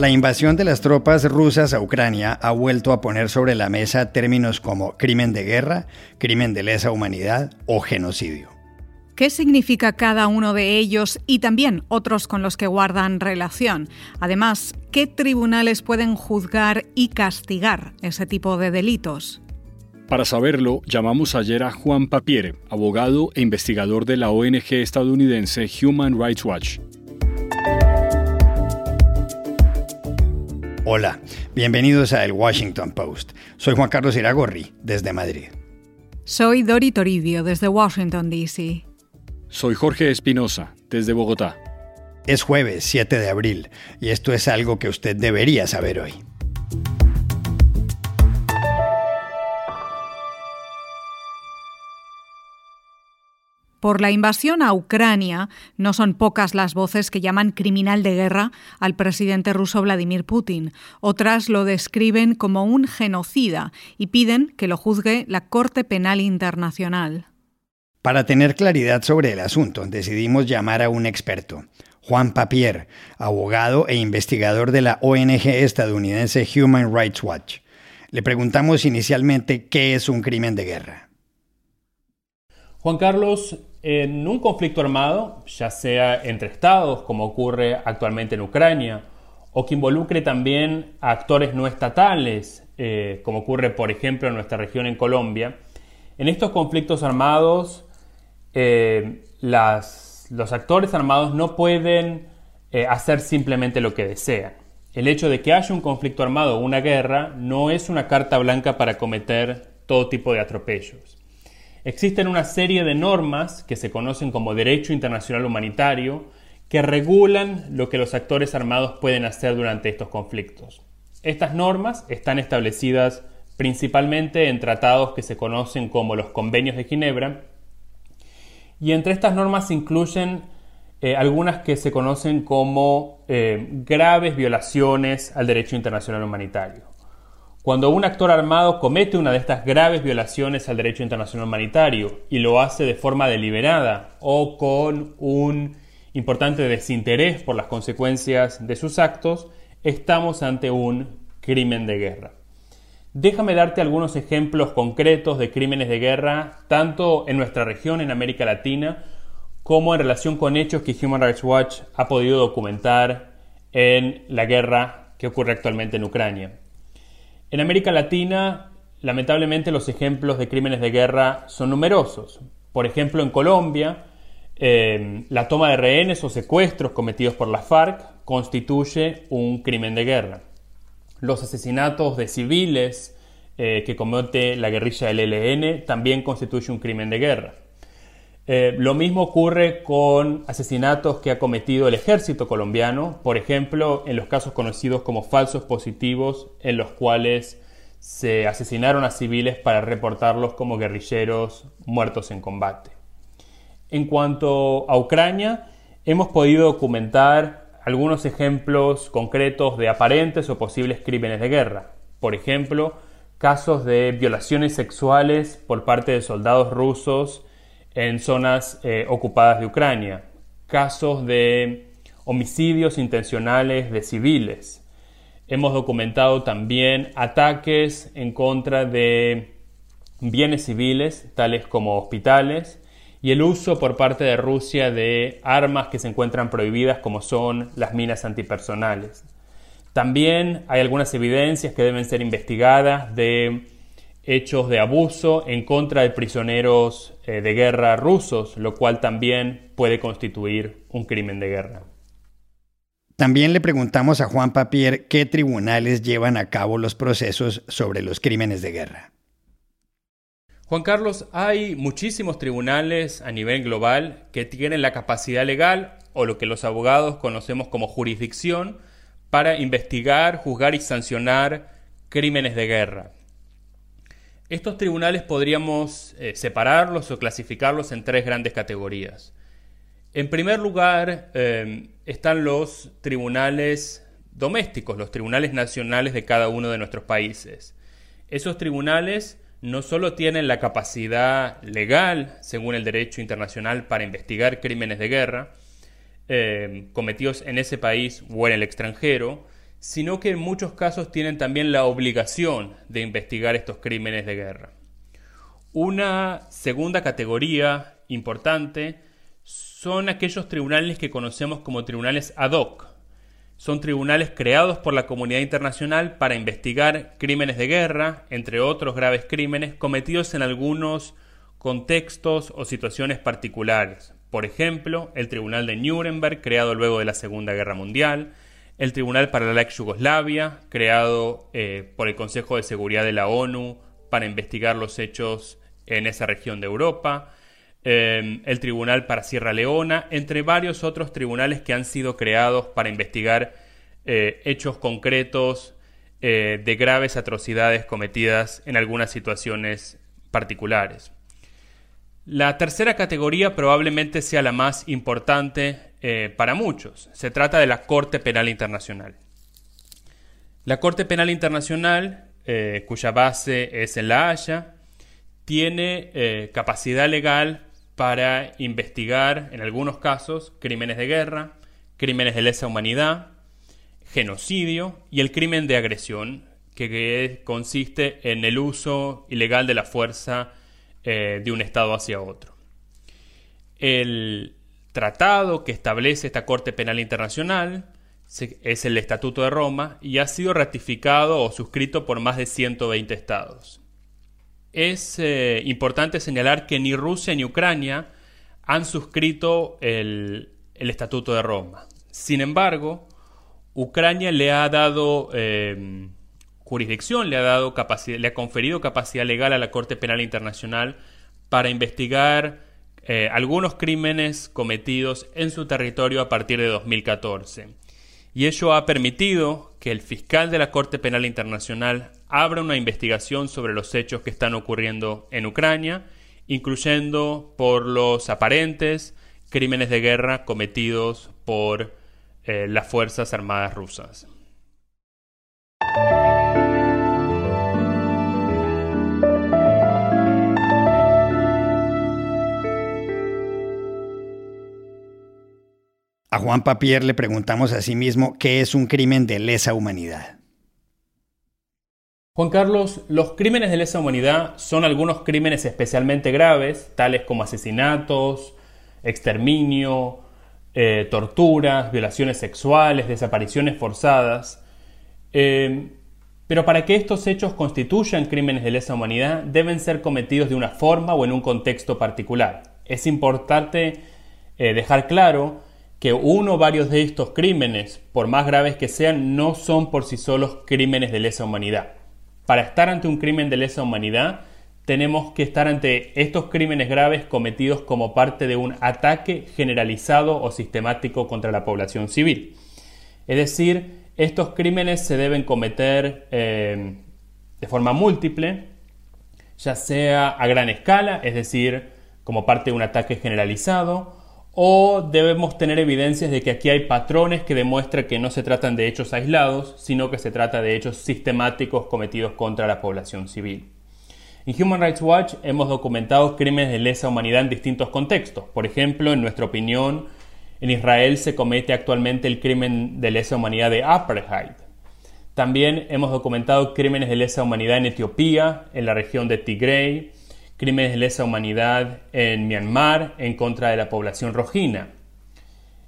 La invasión de las tropas rusas a Ucrania ha vuelto a poner sobre la mesa términos como crimen de guerra, crimen de lesa humanidad o genocidio. ¿Qué significa cada uno de ellos y también otros con los que guardan relación? Además, ¿qué tribunales pueden juzgar y castigar ese tipo de delitos? Para saberlo, llamamos ayer a Juan Papiere, abogado e investigador de la ONG estadounidense Human Rights Watch. Hola, bienvenidos a El Washington Post. Soy Juan Carlos Iragorri, desde Madrid. Soy Dori Toribio, desde Washington, D.C. Soy Jorge Espinosa, desde Bogotá. Es jueves 7 de abril y esto es algo que usted debería saber hoy. Por la invasión a Ucrania, no son pocas las voces que llaman criminal de guerra al presidente ruso Vladimir Putin. Otras lo describen como un genocida y piden que lo juzgue la Corte Penal Internacional. Para tener claridad sobre el asunto, decidimos llamar a un experto, Juan Papier, abogado e investigador de la ONG estadounidense Human Rights Watch. Le preguntamos inicialmente qué es un crimen de guerra. Juan Carlos, en un conflicto armado, ya sea entre estados, como ocurre actualmente en Ucrania, o que involucre también a actores no estatales, eh, como ocurre por ejemplo en nuestra región en Colombia, en estos conflictos armados eh, los actores armados no pueden eh, hacer simplemente lo que desean. El hecho de que haya un conflicto armado o una guerra no es una carta blanca para cometer todo tipo de atropellos. Existen una serie de normas que se conocen como derecho internacional humanitario que regulan lo que los actores armados pueden hacer durante estos conflictos. Estas normas están establecidas principalmente en tratados que se conocen como los convenios de Ginebra y entre estas normas se incluyen eh, algunas que se conocen como eh, graves violaciones al derecho internacional humanitario. Cuando un actor armado comete una de estas graves violaciones al derecho internacional humanitario y lo hace de forma deliberada o con un importante desinterés por las consecuencias de sus actos, estamos ante un crimen de guerra. Déjame darte algunos ejemplos concretos de crímenes de guerra, tanto en nuestra región, en América Latina, como en relación con hechos que Human Rights Watch ha podido documentar en la guerra que ocurre actualmente en Ucrania. En América Latina, lamentablemente los ejemplos de crímenes de guerra son numerosos. Por ejemplo, en Colombia, eh, la toma de rehenes o secuestros cometidos por la FARC constituye un crimen de guerra. Los asesinatos de civiles eh, que comete la guerrilla del ELN también constituye un crimen de guerra. Eh, lo mismo ocurre con asesinatos que ha cometido el ejército colombiano, por ejemplo, en los casos conocidos como falsos positivos, en los cuales se asesinaron a civiles para reportarlos como guerrilleros muertos en combate. En cuanto a Ucrania, hemos podido documentar algunos ejemplos concretos de aparentes o posibles crímenes de guerra. Por ejemplo, casos de violaciones sexuales por parte de soldados rusos en zonas eh, ocupadas de Ucrania, casos de homicidios intencionales de civiles. Hemos documentado también ataques en contra de bienes civiles, tales como hospitales, y el uso por parte de Rusia de armas que se encuentran prohibidas como son las minas antipersonales. También hay algunas evidencias que deben ser investigadas de hechos de abuso en contra de prisioneros eh, de guerra rusos, lo cual también puede constituir un crimen de guerra. También le preguntamos a Juan Papier qué tribunales llevan a cabo los procesos sobre los crímenes de guerra. Juan Carlos, hay muchísimos tribunales a nivel global que tienen la capacidad legal o lo que los abogados conocemos como jurisdicción para investigar, juzgar y sancionar crímenes de guerra. Estos tribunales podríamos eh, separarlos o clasificarlos en tres grandes categorías. En primer lugar eh, están los tribunales domésticos, los tribunales nacionales de cada uno de nuestros países. Esos tribunales no solo tienen la capacidad legal, según el derecho internacional, para investigar crímenes de guerra eh, cometidos en ese país o en el extranjero, sino que en muchos casos tienen también la obligación de investigar estos crímenes de guerra. Una segunda categoría importante son aquellos tribunales que conocemos como tribunales ad hoc. Son tribunales creados por la comunidad internacional para investigar crímenes de guerra, entre otros graves crímenes cometidos en algunos contextos o situaciones particulares. Por ejemplo, el Tribunal de Nuremberg, creado luego de la Segunda Guerra Mundial, el Tribunal para la ex Yugoslavia, creado eh, por el Consejo de Seguridad de la ONU para investigar los hechos en esa región de Europa, em, el Tribunal para Sierra Leona, entre varios otros tribunales que han sido creados para investigar eh, hechos concretos eh, de graves atrocidades cometidas en algunas situaciones particulares. La tercera categoría probablemente sea la más importante eh, para muchos. Se trata de la Corte Penal Internacional. La Corte Penal Internacional, eh, cuya base es en La Haya, tiene eh, capacidad legal para investigar, en algunos casos, crímenes de guerra, crímenes de lesa humanidad, genocidio y el crimen de agresión, que consiste en el uso ilegal de la fuerza de un Estado hacia otro. El tratado que establece esta Corte Penal Internacional es el Estatuto de Roma y ha sido ratificado o suscrito por más de 120 estados. Es eh, importante señalar que ni Rusia ni Ucrania han suscrito el, Estatuto de Roma. Sin embargo, Ucrania le ha dado eh, jurisdicción le ha, dado le ha conferido capacidad legal a la Corte Penal Internacional para investigar eh, algunos crímenes cometidos en su territorio a partir de 2014. Y ello ha permitido que el fiscal de la Corte Penal Internacional abra una investigación sobre los hechos que están ocurriendo en Ucrania, incluyendo por los aparentes crímenes de guerra cometidos por eh, las Fuerzas Armadas rusas. A Juan Papier le preguntamos a sí mismo qué es un crimen de lesa humanidad. Juan Carlos, los crímenes de lesa humanidad son algunos crímenes especialmente graves, tales como asesinatos, exterminio, eh, torturas, violaciones sexuales, desapariciones forzadas. Eh, pero para que estos hechos constituyan crímenes de lesa humanidad, deben ser cometidos de una forma o en un contexto particular. Es importante eh, dejar claro que uno o varios de estos crímenes, por más graves que sean, no son por sí solos crímenes de lesa humanidad. Para estar ante un crimen de lesa humanidad, tenemos que estar ante estos crímenes graves cometidos como parte de un ataque generalizado o sistemático contra la población civil. Es decir, estos crímenes se deben cometer eh, de forma múltiple, ya sea a gran escala, es decir, como parte de un ataque generalizado, o debemos tener evidencias de que aquí hay patrones que demuestran que no se tratan de hechos aislados, sino que se trata de hechos sistemáticos cometidos contra la población civil. En Human Rights Watch hemos documentado crímenes de lesa humanidad en distintos contextos. Por ejemplo, en nuestra opinión, en Israel se comete actualmente el crimen de lesa humanidad de apartheid. También hemos documentado crímenes de lesa humanidad en Etiopía, en la región de Tigray, crímenes de lesa humanidad en Myanmar en contra de la población rojina.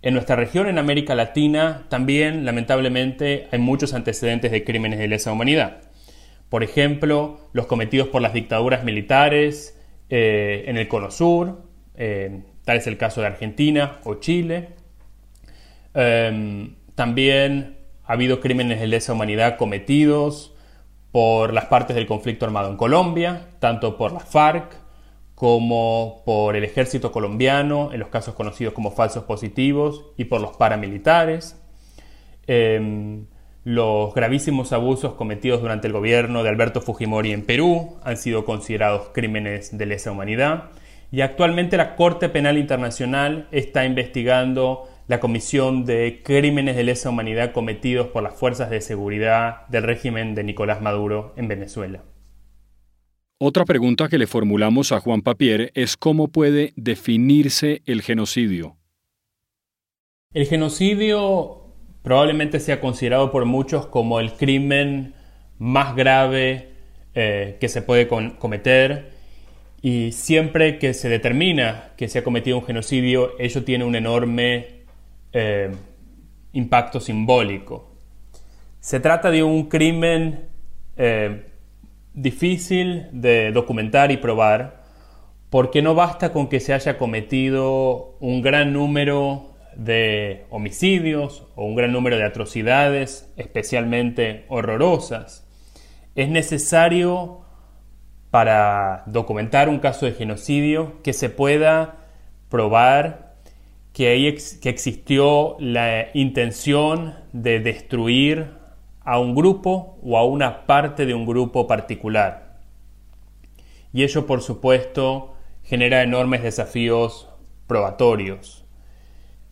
En nuestra región, en América Latina, también lamentablemente hay muchos antecedentes de crímenes de lesa humanidad. Por ejemplo, los cometidos por las dictaduras militares eh, en el Cono Sur, eh, tal es el caso de Argentina o Chile. Em, también ha habido crímenes de lesa humanidad cometidos por las partes del conflicto armado en Colombia, tanto por la FARC como por el ejército colombiano, en los casos conocidos como falsos positivos, y por los paramilitares. Em, los gravísimos abusos cometidos durante el gobierno de Alberto Fujimori en Perú han sido considerados crímenes de lesa humanidad y actualmente la Corte Penal Internacional está investigando la comisión de crímenes de lesa humanidad cometidos por las fuerzas de seguridad del régimen de Nicolás Maduro en Venezuela. Otra pregunta que le formulamos a Juan Papier es cómo puede definirse el genocidio. El genocidio probablemente sea considerado por muchos como el crimen más grave eh, que se puede cometer y siempre que se determina que se ha cometido un genocidio, ello tiene un enorme eh, impacto simbólico. Se trata de un crimen eh, difícil de documentar y probar, porque no basta con que se haya cometido un gran número de homicidios o un gran número de atrocidades especialmente horrorosas. Es necesario para documentar un caso de genocidio que se pueda probar que, que existió la intención de destruir a un grupo o a una parte de un grupo particular. Y ello, por supuesto, genera enormes desafíos probatorios.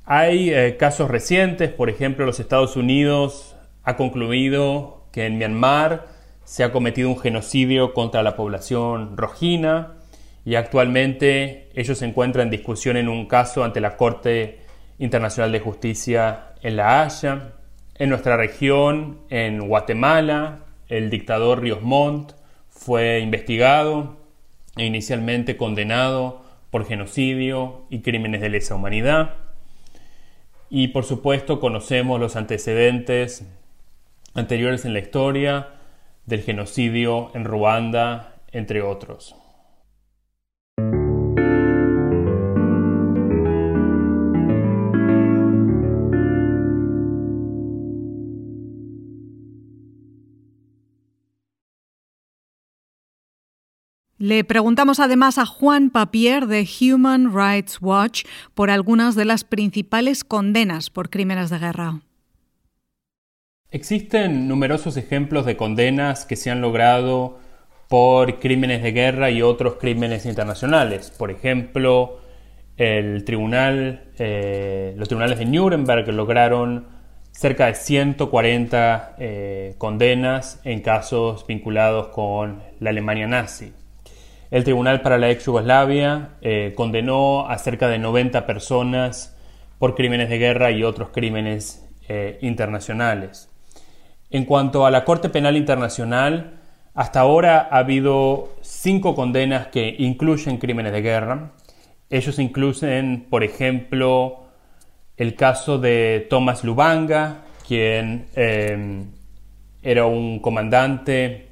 Hay eh, casos recientes, por ejemplo, los Estados Unidos ha concluido que en Myanmar se ha cometido un genocidio contra la población rojina y actualmente ellos se encuentran en discusión en un caso ante la Corte Internacional de Justicia en La Haya. En nuestra región, en Guatemala, el dictador Ríos Montt fue investigado e inicialmente condenado por genocidio y crímenes de lesa humanidad. Y por supuesto conocemos los antecedentes anteriores en la historia del genocidio en Ruanda, entre otros. Le preguntamos además a Juan Papier de Human Rights Watch por algunas de las principales condenas por crímenes de guerra. Existen numerosos ejemplos de condenas que se han logrado por crímenes de guerra y otros crímenes internacionales. Por ejemplo, el tribunal, eh, los tribunales de Nuremberg lograron cerca de 140 eh, condenas en casos vinculados con la Alemania nazi. El Tribunal para la ex Yugoslavia eh, condenó a cerca de 90 personas por crímenes de guerra y otros crímenes eh, internacionales. En cuanto a la Corte Penal Internacional, hasta ahora ha habido cinco condenas que incluyen crímenes de guerra. Ellos incluyen, por ejemplo, el caso de Thomas Lubanga, quien eh, era un comandante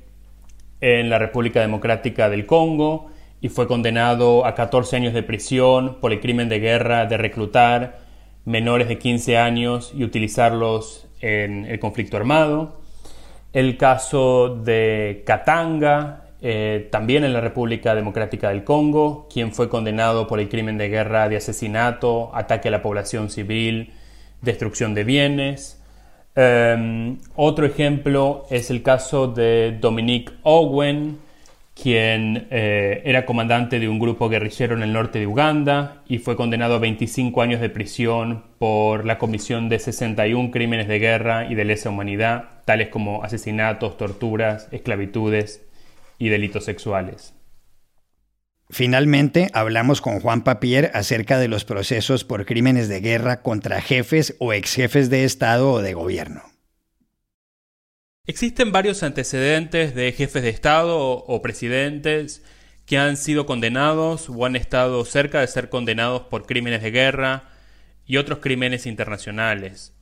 en la República Democrática del Congo y fue condenado a 14 años de prisión por el crimen de guerra de reclutar menores de 15 años y utilizarlos en el conflicto armado. El caso de Katanga, eh, también en la República Democrática del Congo, quien fue condenado por el crimen de guerra de asesinato, ataque a la población civil, destrucción de bienes. Em, otro ejemplo es el caso de Dominique Owen, quien eh, era comandante de un grupo guerrillero en el norte de Uganda y fue condenado a 25 años de prisión por la comisión de 61 crímenes de guerra y de lesa humanidad, tales como asesinatos, torturas, esclavitudes y delitos sexuales. Finalmente, hablamos con Juan Papier acerca de los procesos por crímenes de guerra contra jefes o exjefes de Estado o de gobierno. Existen varios antecedentes de jefes de Estado o presidentes que han sido condenados o han estado cerca de ser condenados por crímenes de guerra y otros crímenes internacionales.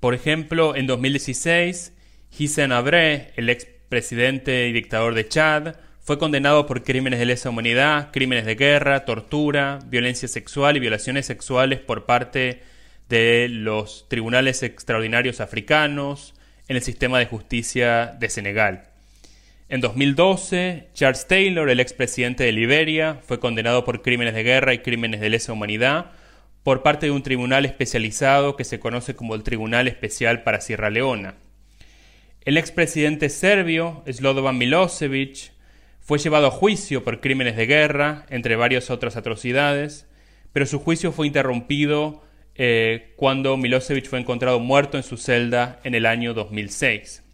Por ejemplo, en 2016, Hissène Abré, el expresidente y dictador de Chad, fue condenado por crímenes de lesa humanidad, crímenes de guerra, tortura, violencia sexual y violaciones sexuales por parte de los tribunales extraordinarios africanos en el sistema de justicia de Senegal. En 2012, Charles Taylor, el expresidente de Liberia, fue condenado por crímenes de guerra y crímenes de lesa humanidad por parte de un tribunal especializado que se conoce como el Tribunal Especial para Sierra Leona. El expresidente serbio, Slobodan Milosevic, fue llevado a juicio por crímenes de guerra, entre varias otras atrocidades, pero su juicio fue interrumpido eh, cuando Milosevic fue encontrado muerto en su celda en el año 2006.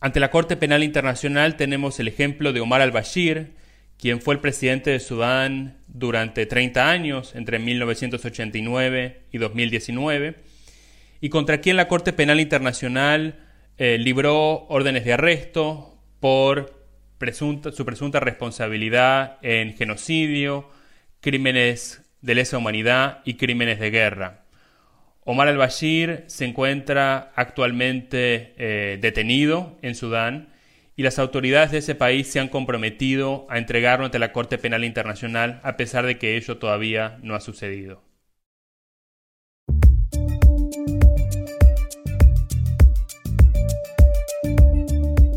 Ante la Corte Penal Internacional tenemos el ejemplo de Omar al-Bashir, quien fue el presidente de Sudán durante 30 años, entre 1989 y 2019, y contra quien la Corte Penal Internacional eh, libró órdenes de arresto por su presunta responsabilidad en genocidio, crímenes de lesa humanidad y crímenes de guerra. Omar al-Bashir se encuentra actualmente eh, detenido en Sudán y las autoridades de ese país se han comprometido a entregarlo ante la Corte Penal Internacional a pesar de que ello todavía no ha sucedido.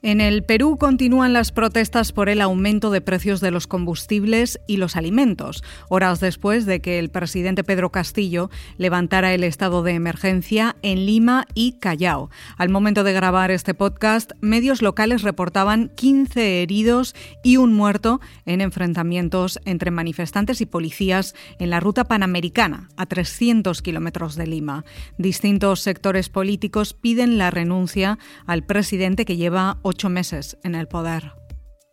En el Perú continúan las protestas por el aumento de precios de los combustibles y los alimentos, horas después de que el presidente Pedro Castillo levantara el estado de emergencia en Lima y Callao. Al momento de grabar este podcast, medios locales reportaban 15 heridos y un muerto en enfrentamientos entre manifestantes y policías en la ruta panamericana, a 300 kilómetros de Lima. Distintos sectores políticos piden la renuncia al presidente que lleva ocho meses en el poder.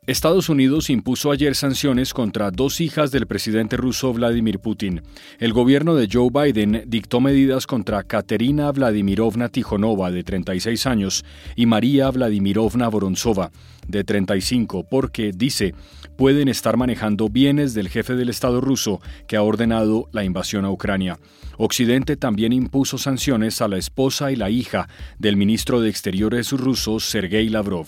Estados Unidos impuso ayer sanciones contra dos hijas del presidente ruso Vladimir Putin. El gobierno de Joe Biden dictó medidas contra Katerina Vladimirovna Tijonova, de 36 años, y María Vladimirovna Voronzova, de 35, porque, dice, pueden estar manejando bienes del jefe del Estado ruso que ha ordenado la invasión a Ucrania. Occidente también impuso sanciones a la esposa y la hija del ministro de Exteriores ruso Sergei Lavrov.